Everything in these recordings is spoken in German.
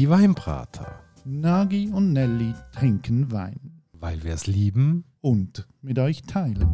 Die Weinbrater. Nagi und Nelly trinken Wein. Weil wir es lieben. Und mit euch teilen.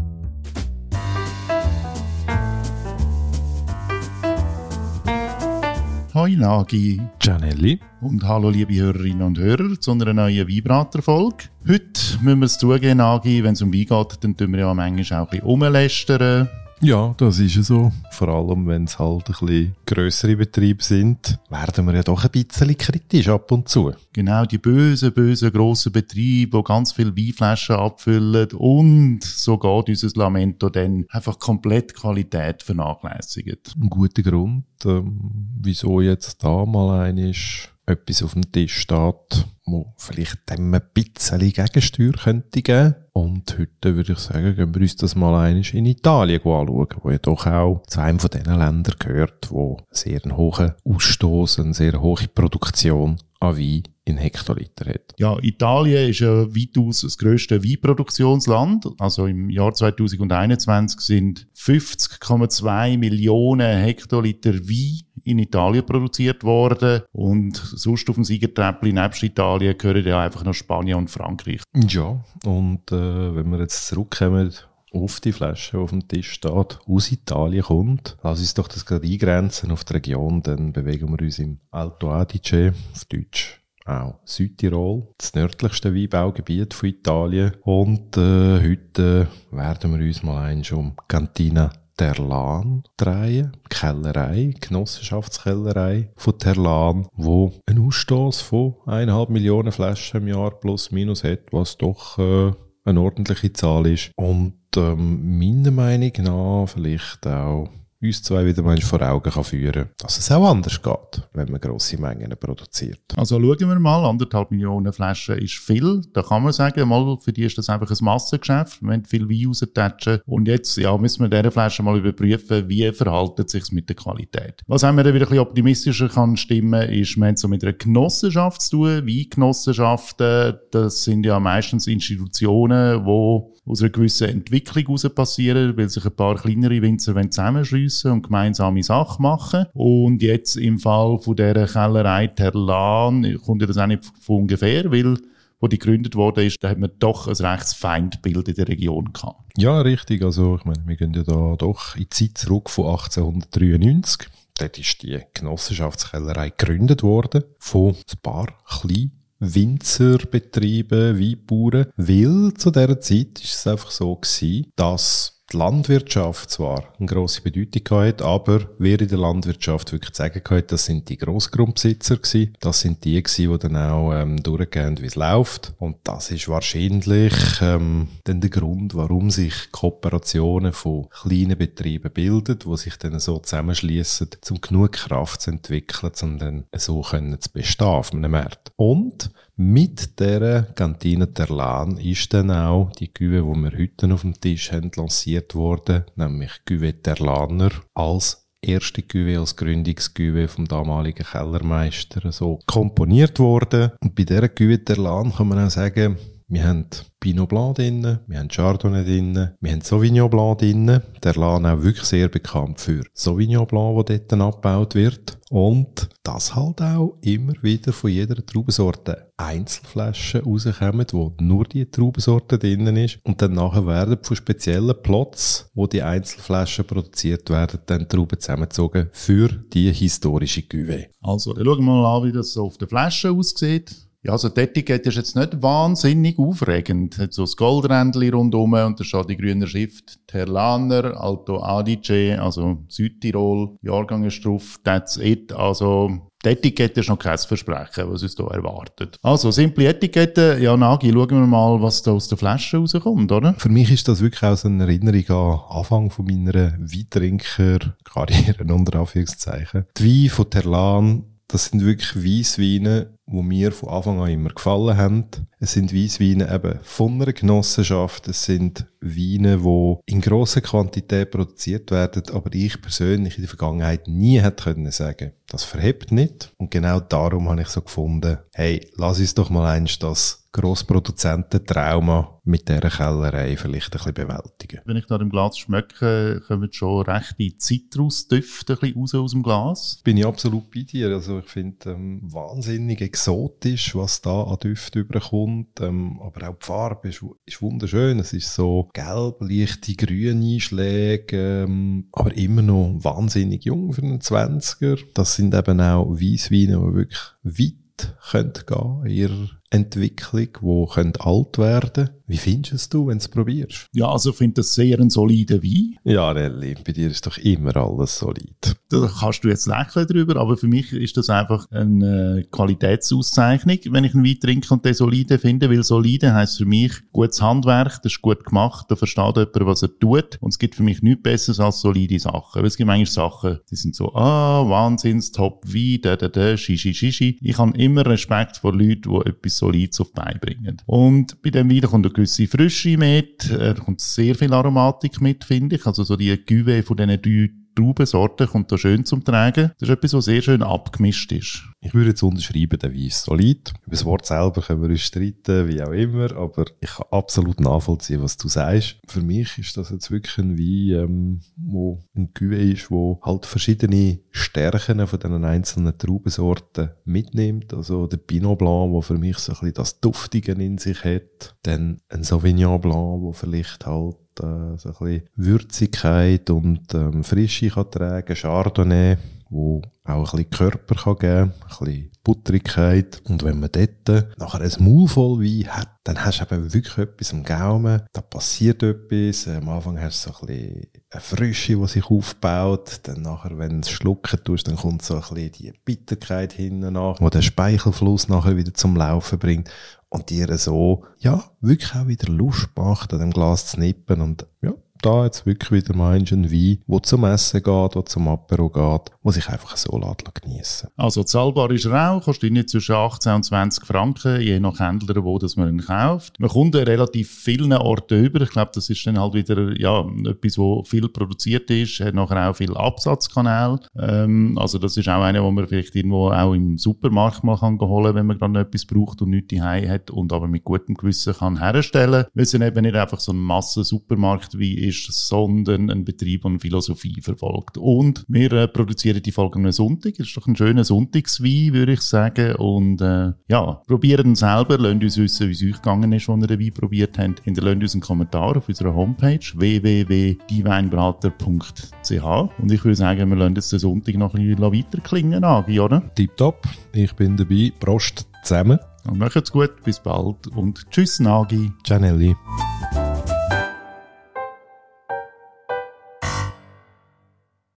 Hoi Nagi. Gianelli. Und hallo liebe Hörerinnen und Hörer zu einer neuen Weinbrater-Folge. Heute müssen wir es zugeben, Nagi, wenn es um Wein geht, dann tun wir ja manchmal auch ein bisschen rumlästern. Ja, das ist so. Vor allem, wenn es halt ein bisschen grössere Betriebe sind, werden wir ja doch ein bisschen kritisch ab und zu. Genau, die bösen, bösen, grossen Betriebe, die ganz viele Weinflaschen abfüllen und so geht unser Lamento dann einfach komplett Qualität vernachlässigt. Ein guter Grund, ähm, wieso jetzt da mal ein ist, etwas auf dem Tisch steht, wo vielleicht dem ein bisschen Gegensteuer könnte geben. Und heute würde ich sagen, gehen wir uns das mal einisch in Italien anschauen, wo ja doch auch zu einem von diesen Ländern gehört, wo sehr einen hohen Ausstoß, eine sehr hohe Produktion an Wein in Hektoliter hat. Ja, Italien ist ja weitaus das grösste Weinproduktionsland. Also im Jahr 2021 sind 50,2 Millionen Hektoliter Wein in Italien produziert worden. Und sonst auf dem Siegertreppli nebst Italien gehören ja einfach noch Spanien und Frankreich. Ja, und äh, wenn wir jetzt zurückkommen auf die Flasche, die auf dem Tisch steht, aus Italien kommt. Lass uns doch das gerade eingrenzen auf die Region, dann bewegen wir uns im Alto Adige, auf Deutsch auch Südtirol, das nördlichste Weinbaugebiet von Italien. Und äh, heute werden wir uns mal ein um Cantina Terlan drehen, Kellerei, Genossenschaftskellerei von Terlan, wo einen Ausstoß von eineinhalb Millionen Flaschen im Jahr plus minus hat, was doch äh, eine ordentliche Zahl ist. Und ähm, meiner Meinung nach vielleicht auch uns zwei wieder mal vor Augen kann führen dass es auch anders geht, wenn man grosse Mengen produziert. Also schauen wir mal, anderthalb Millionen Flaschen ist viel. Da kann man sagen, mal, für die ist das einfach ein Massengeschäft. Haben viel Wein raustatschen. Und jetzt ja, müssen wir diese Flasche mal überprüfen, wie verhalten sich mit der Qualität. Was haben wir dann wieder ein bisschen optimistischer kann stimmen, ist, wir haben so mit einer Genossenschaft zu tun. Weingenossenschaften, das sind ja meistens Institutionen, die aus einer gewissen Entwicklung heraus passieren, weil sich ein paar kleinere Winzer zusammenschliessen und gemeinsame Sachen machen. Und jetzt im Fall von dieser Kellerei Terlan kommt ja das auch nicht von ungefähr, weil wo die gegründet wurde, ist, da hat man doch ein rechtes Feindbild in der Region gehabt. Ja, richtig. Also, ich meine, wir gehen ja da doch in die Zeit zurück von 1893. Dort ist die Genossenschaftskellerei gegründet worden von ein paar kleinen Winzerbetriebe, Weinbauern, weil zu dieser Zeit ist es einfach so gewesen, dass die Landwirtschaft zwar eine grosse Bedeutung hat, aber wer in der Landwirtschaft wirklich sagen hat, das sind die Grossgrundbesitzer gewesen. Das sind die gewesen, die dann auch ähm, durchgehen, wie es läuft. Und das ist wahrscheinlich ähm, dann der Grund, warum sich Kooperationen von kleinen Betrieben bilden, wo sich dann so zusammenschließen, um genug Kraft zu entwickeln, um dann so können zu bestehen auf einem Markt. Und mit der Kantine Terlan ist dann auch die Güve, die wir heute auf dem Tisch haben, lanciert worden, nämlich Güve Terlaner als erste Güve, als Gründungsgüve vom damaligen Kellermeister so komponiert worden. Und bei dieser Güve Terlan kann man auch sagen, wir haben Pinot Blanc drin, wir haben Chardonnay drin, wir haben Sauvignon Blanc drin. Der Laden auch wirklich sehr bekannt für Sauvignon Blanc, der dort abgebaut wird. Und das halt auch immer wieder von jeder Traubensorte Einzelflaschen rauskommen, wo nur die Traubensorte drin ist. Und dann nachher werden von speziellen Plots, wo die Einzelflaschen produziert werden, dann Trauben zusammengezogen für die historische Cuvée. Also, dann schauen wir mal an, wie das so auf der Flasche aussieht. Ja, also die Etikette ist jetzt nicht wahnsinnig aufregend. Hat so das Goldrändchen rundum und da steht die grüne Schrift Terlaner, Alto Adige, also Südtirol, Jahrgang ist drauf, that's it. Also die Etikette ist noch kein Versprechen, was uns hier erwartet. Also, simple Etikette. Ja, Nagi, schauen wir mal, was da aus der Flasche rauskommt, oder? Für mich ist das wirklich auch so eine Erinnerung an Anfang von meiner Weintrinker-Karriere, unter Anführungszeichen. Die Wein von Terlan, das sind wirklich Weissweine, die mir von Anfang an immer gefallen haben. Es sind Weissweine eben von einer Genossenschaft. Es sind Weine, die in grosser Quantität produziert werden, aber ich persönlich in der Vergangenheit nie hätte können sagen. Das verhebt nicht. Und genau darum habe ich so gefunden, hey, lass uns doch mal eins das Grossproduzenten-Trauma mit dieser Kellerei vielleicht ein bisschen bewältigen. Wenn ich da im Glas schmecke, kommen schon rechte Zitrusdüfte ein bisschen raus aus dem Glas. Bin ich absolut bei dir. Also ich finde ähm, wahnsinnig exotisch, was da an Düften überkommt. Ähm, aber auch die Farbe ist, ist wunderschön. Es ist so gelb, leichte grüne Einschläge, ähm, aber immer noch wahnsinnig jung für einen 20er. Das sind eben auch Weissweine, die wirklich weit gehen können in ihrer Entwicklung, die können alt werden Wie findest du, wenn du es probierst? Ja, also ich finde das sehr ein solider Wein. Ja, Nelly, bei dir ist doch immer alles solid. Da kannst du jetzt lächeln drüber, aber für mich ist das einfach eine Qualitätsauszeichnung, wenn ich einen Wein trinke und den solide finde, weil solide heisst für mich gutes Handwerk, das ist gut gemacht, da versteht jemand, was er tut und es gibt für mich nichts Besseres als solide Sachen. Weil es gibt manchmal Sachen, die sind so, ah, Wahnsinns, top Wein, da, da, da, shishi, shishi. Ich habe immer Respekt vor Leuten, die etwas Solides auf die Beine bringen. Und bei dem Wein kommt eine gewisse Frische mit, er kommt sehr viel Aromatik mit, finde ich. Also so die Cuvée von diesen drei Traubensorten kommt da schön zum Tragen. Das ist etwas, was sehr schön abgemischt ist. Ich würde jetzt unterschreiben, der Weiss solid. Über das Wort selber können wir uns streiten, wie auch immer, aber ich kann absolut nachvollziehen, was du sagst. Für mich ist das jetzt wirklich ein Wein, ähm, wo ein Cuvée ist, wo halt verschiedene Stärken von den einzelnen Traubensorten mitnimmt. Also der Pinot Blanc, wo für mich so ein bisschen das Duftige in sich hat. Dann ein Sauvignon Blanc, wo vielleicht halt äh, so ein bisschen Würzigkeit und ähm, Frische kann tragen, Chardonnay, wo auch ein bisschen Körper kann geben kann, ein bisschen Butterigkeit. Und wenn man dort nachher ein Maul voll Wein hat, dann hast du eben wirklich etwas am Gaumen, da passiert etwas, am Anfang hast du so ein bisschen eine Frische, die sich aufbaut, dann nachher, wenn du es schlucken tust, dann kommt so ein bisschen die Bitterkeit hinten nach, wo der Speichelfluss nachher wieder zum Laufen bringt und dir so, ja, wirklich auch wieder Lust macht, an dem Glas zu nippen und ja, da jetzt wirklich wieder meinst, ein Wein, der zum Essen geht, der zum Apero geht, wo sich einfach so geniessen Also zahlbar ist er auch, kostet nicht zwischen 18 und 20 Franken, je nach Händler, wo das man ihn kauft. Man kommt an relativ vielen Orten über. Ich glaube, das ist dann halt wieder ja, etwas, wo viel produziert ist, hat nachher auch viel Absatzkanäle. Ähm, also das ist auch einer, wo man vielleicht irgendwo auch im Supermarkt mal kann holen wenn man gerade etwas braucht und nichts daheim hat und aber mit gutem Gewissen kann herstellen, weil es eben nicht einfach so ein Massen-Supermarkt wie ist, sondern ein Betrieb, eine Philosophie verfolgt. Und wir äh, produzieren die Folge am Sonntag. Das ist doch ein schöner Sonntagswein, würde ich sagen. Und äh, ja, probieren selber. Lasst uns wissen, wie es euch gegangen ist, wenn ihr den Wein probiert habt. Hinterlasst uns einen Kommentar auf unserer Homepage www.dieweinbrater.ch Und ich würde sagen, wir lassen jetzt den Sonntag noch ein bisschen weiter klingen, Agi, oder? Tipptopp. Ich bin dabei. Prost zusammen. Und macht's gut. Bis bald. Und tschüss, Nagi. Ciao, Nelly.